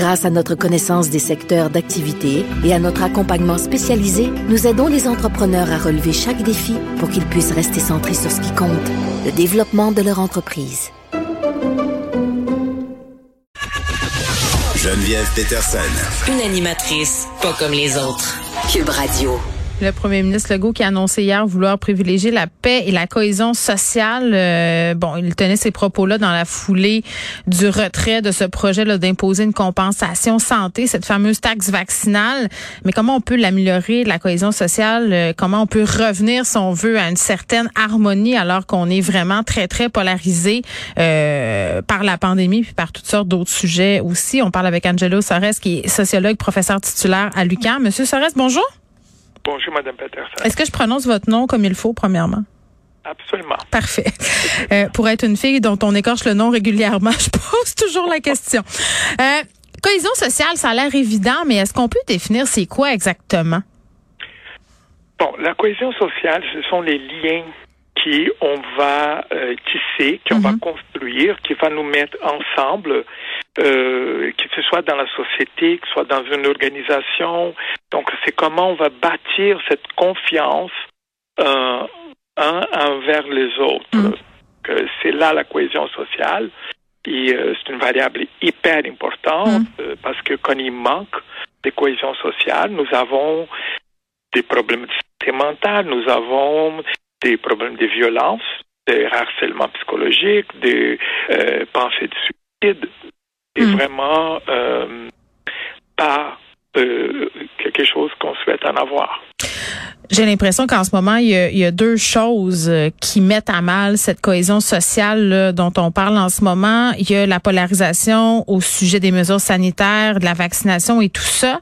Grâce à notre connaissance des secteurs d'activité et à notre accompagnement spécialisé, nous aidons les entrepreneurs à relever chaque défi pour qu'ils puissent rester centrés sur ce qui compte, le développement de leur entreprise. Geneviève Peterson. Une animatrice pas comme les autres. Cube Radio. Le premier ministre Legault qui a annoncé hier vouloir privilégier la paix et la cohésion sociale. Euh, bon, il tenait ces propos-là dans la foulée du retrait de ce projet d'imposer une compensation santé, cette fameuse taxe vaccinale. Mais comment on peut l'améliorer, la cohésion sociale? Euh, comment on peut revenir, si on veut, à une certaine harmonie alors qu'on est vraiment très, très polarisé euh, par la pandémie puis par toutes sortes d'autres sujets aussi? On parle avec Angelo Sores, qui est sociologue, professeur titulaire à l'UQAM. Monsieur Sores, bonjour. Bonjour, Mme Peterson. Est-ce que je prononce votre nom comme il faut, premièrement? Absolument. Parfait. Euh, pour être une fille dont on écorche le nom régulièrement, je pose toujours la question. Euh, cohésion sociale, ça a l'air évident, mais est-ce qu'on peut définir c'est quoi exactement? Bon, la cohésion sociale, ce sont les liens qui on va euh, tisser, qui on va mhm. construire, qui va nous mettre ensemble, euh, que ce soit dans la société, que ce soit dans une organisation. Donc, c'est comment on va bâtir cette confiance euh, un envers les autres. Mhm. C'est là la cohésion sociale. Et euh, c'est une variable hyper importante mhm. parce que quand il manque de cohésion sociale, nous avons des problèmes de santé mentale, nous avons des problèmes de violence, de harcèlement psychologique, des euh, pensées de suicide. C'est hmm. vraiment euh, pas euh, quelque chose qu'on souhaite en avoir. J'ai l'impression qu'en ce moment, il y, a, deux choses euh, qui mettent à mal cette cohésion sociale dont on parle en ce moment. Il y a la polarisation au sujet des mesures sanitaires, de la vaccination et tout ça.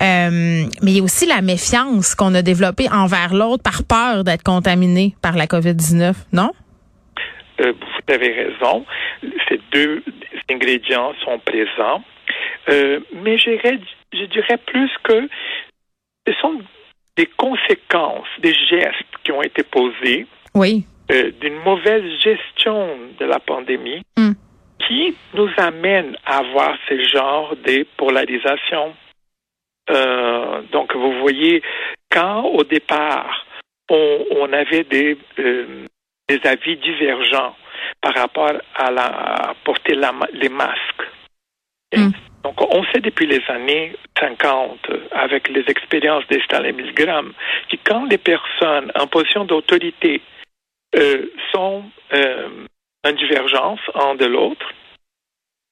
Euh, mais il y a aussi la méfiance qu'on a développée envers l'autre par peur d'être contaminé par la COVID-19, non? Euh, vous avez raison. Ces deux ingrédients sont présents. mais je dirais plus que ce sont des conséquences des gestes qui ont été posés, oui. Euh, d'une mauvaise gestion de la pandémie, hmm. qui nous amène à avoir ce genre de polarisation. Euh, donc, vous voyez, quand au départ, on, avait des, euh, des avis divergents par rapport à la porter les masques. Hmm. Donc, on sait depuis les années 50, avec les expériences des Stalin Milgram, que quand les personnes en position d'autorité euh, sont euh, en divergence un de l'autre,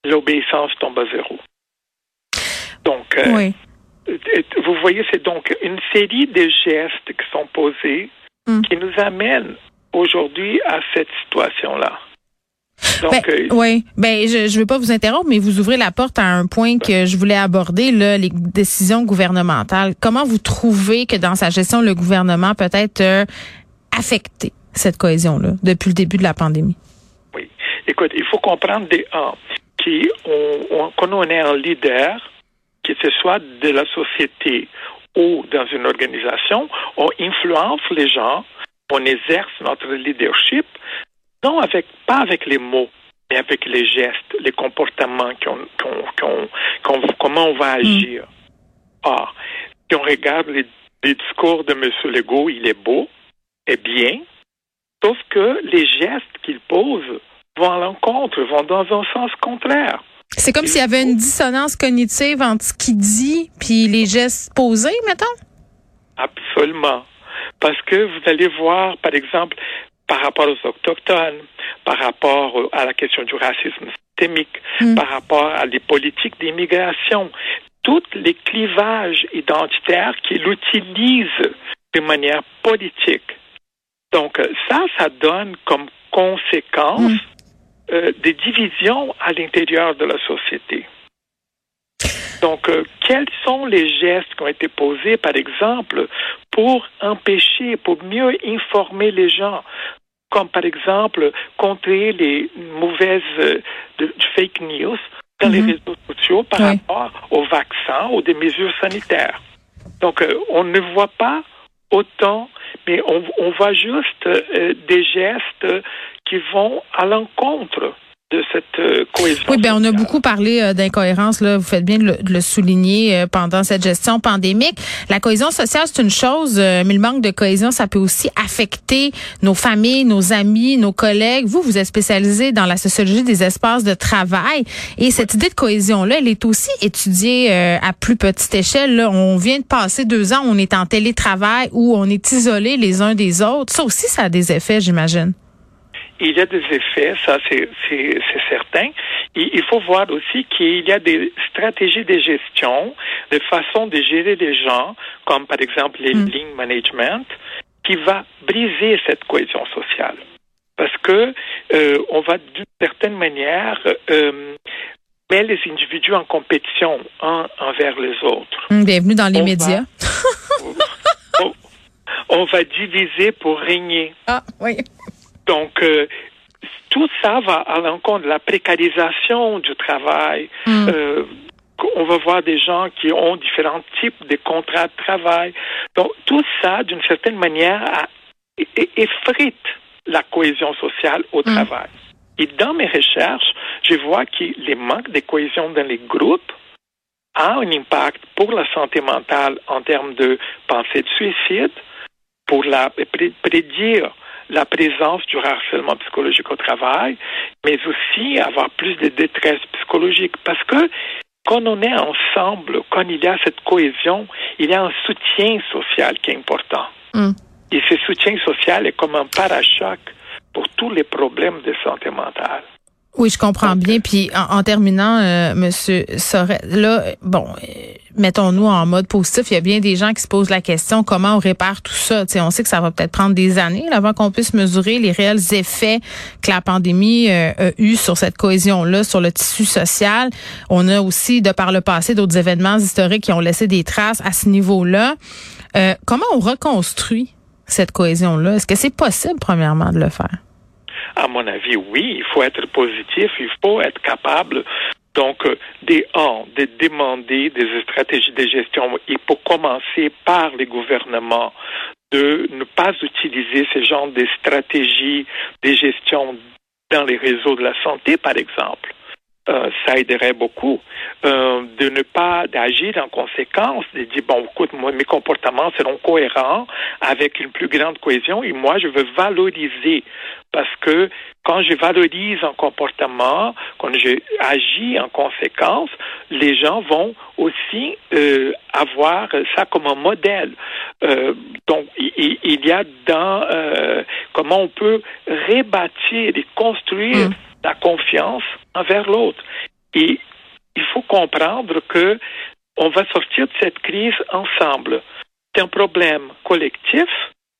l'obéissance tombe à zéro. Donc, euh, vous voyez, c'est donc une série de gestes qui sont posés mm. qui nous amènent aujourd'hui à cette situation-là. Ben, euh, oui, ben je ne veux pas vous interrompre, mais vous ouvrez la porte à un point que je voulais aborder, là, les décisions gouvernementales. Comment vous trouvez que dans sa gestion, le gouvernement peut être euh, affecté cette cohésion-là depuis le début de la pandémie? Oui. Écoute, il faut comprendre des un, qui on, quand on est un leader, que ce soit de la société ou dans une organisation, on influence les gens, on exerce notre leadership non avec, pas avec les mots, mais avec les gestes, les comportements, qu'on, comment on va mm. agir. Ah, si on regarde les, discours de M. Legault, il est beau, et bien, sauf que les gestes qu'il pose vont à l'encontre, vont dans un sens contraire. C'est comme s'il y avait une dissonance cognitive entre ce qu'il dit puis les gestes posés, mettons? Absolument. Parce que vous allez voir, par exemple, par rapport aux autochtones, par rapport à la question du racisme systémique, hmm. par rapport à des politiques d'immigration, tous les clivages identitaires qu'il utilise de manière politique. Donc ça, ça donne comme conséquence hmm. euh, des divisions à l'intérieur de la société. Donc, euh, quels sont les gestes qui ont été posés, par exemple, pour empêcher, pour mieux informer les gens comme par exemple contrer les mauvaises euh, de, fake news dans les mhm. réseaux sociaux par rapport aux vaccins ou des mesures sanitaires. Donc, euh, on ne voit pas autant, mais on, on voit juste des gestes qui vont à l'encontre de cette euh, cohésion. Oui, bien, on a beaucoup parlé euh, d'incohérence, là. Vous faites bien de le, souligner euh, pendant cette gestion pandémique. La cohésion sociale, c'est une chose, mais le manque de cohésion, ça peut aussi affecter nos familles, nos amis, nos collègues. Vous, vous êtes spécialisé dans la sociologie des espaces de travail. Et cette idée de cohésion-là, elle est aussi étudiée à plus petite échelle. Là. On vient de passer deux ans, on est en télétravail où on est isolés les uns des autres. Ça aussi, ça a des effets, j'imagine il y a des effets, ça c'est certain. il faut voir aussi qu'il y a des stratégies de gestion, des façons de gérer les gens, comme par exemple les mm. lean management, qui va briser cette cohésion sociale. Parce que euh, on va d'une certaine manière euh, mettre les individus en compétition un envers les autres. Mm, bienvenue dans les médias. on va diviser pour régner. Ah oui. Donc, euh, tout ça va à l'encontre de la précarisation du travail. Mm. Euh, on va voir des gens qui ont différents types de contrats de travail. Donc, tout ça, d'une certaine manière, effrite la cohésion sociale au mm. travail. Et dans mes recherches, je vois que les manques de cohésion dans les groupes a un impact pour la santé mentale en termes de pensée de suicide, pour la prédire la présence du harcèlement psychologique au travail, mais aussi avoir plus de détresse psychologique. Parce que quand on est ensemble, quand il y a cette cohésion, il y a un soutien social qui est important. Mm. Et ce soutien social est comme un parachoc pour tous les problèmes de santé mentale. Oui, je comprends bien. Puis en, terminant, euh, Monsieur Sorel, là, bon, euh, mettons-nous en mode positif. Il y a bien des gens qui se posent la question comment on répare tout ça? on sait que ça va peut-être prendre des années avant qu'on puisse mesurer les réels effets que la pandémie euh, a eu sur cette cohésion-là, sur le tissu social. On a aussi, de par le passé, d'autres événements historiques qui ont laissé des traces à ce niveau-là. Euh, comment on reconstruit cette cohésion-là? Est-ce que c'est possible, premièrement, de le faire? À mon avis, oui, il faut être positif, il faut être capable donc, euh, des de demander des stratégies de gestion. Il faut commencer par les gouvernements de ne pas utiliser ce genre de stratégies de gestion dans les réseaux de la santé, par exemple. Euh, ça aiderait beaucoup. Euh, de ne pas d'agir en conséquence, de dire bon, écoute, moi, mes comportements seront cohérents avec une plus grande cohésion et moi, je veux valoriser parce que quand je valorise un comportement, quand je agis en conséquence, les gens vont aussi euh, avoir ça comme un modèle. Euh, donc, il, il, y a dans euh, comment on peut rebâtir et construire mm. la confiance envers l'autre. Et il faut comprendre que on va sortir de cette crise ensemble. C'est un problème collectif.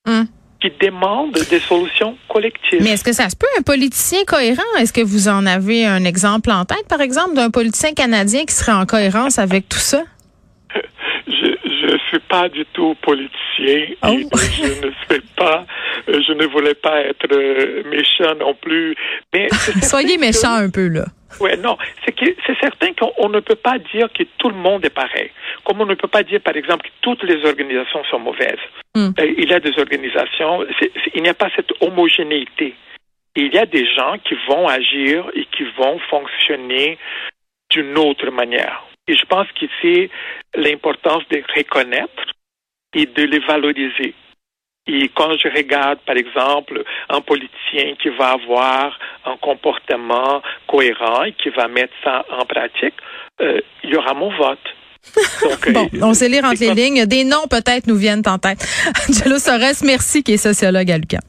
Mm qui demande des solutions collectives. Mais est-ce que ça se peut, un politicien cohérent? Est-ce que vous en avez un exemple en tête, par exemple, d'un politicien canadien qui serait en cohérence avec tout ça? Je ne suis pas du tout politicien oh. je ne sais pas, je ne voulais pas être euh, méchant non plus. Mais Soyez méchant un peu, là. Oui, non, c'est que c'est certain qu'on ne peut pas dire que tout le monde est pareil. Comme on ne peut pas dire, par exemple, que toutes les organisations sont mauvaises. Hmm. Euh, il y a des organisations, il n'y a pas cette homogénéité. Il y a des gens qui vont agir et qui vont fonctionner d'une autre manière. Et je pense c'est l'importance de reconnaître et de les valoriser. Et quand je regarde, par exemple, un politicien qui va avoir un comportement cohérent et qui va mettre ça en pratique, euh, il y aura mon vote. bon, euh, on sait lire entre les lignes. Des noms peut-être nous viennent en tête. Angelo Sores, merci, qui est sociologue à Lucas.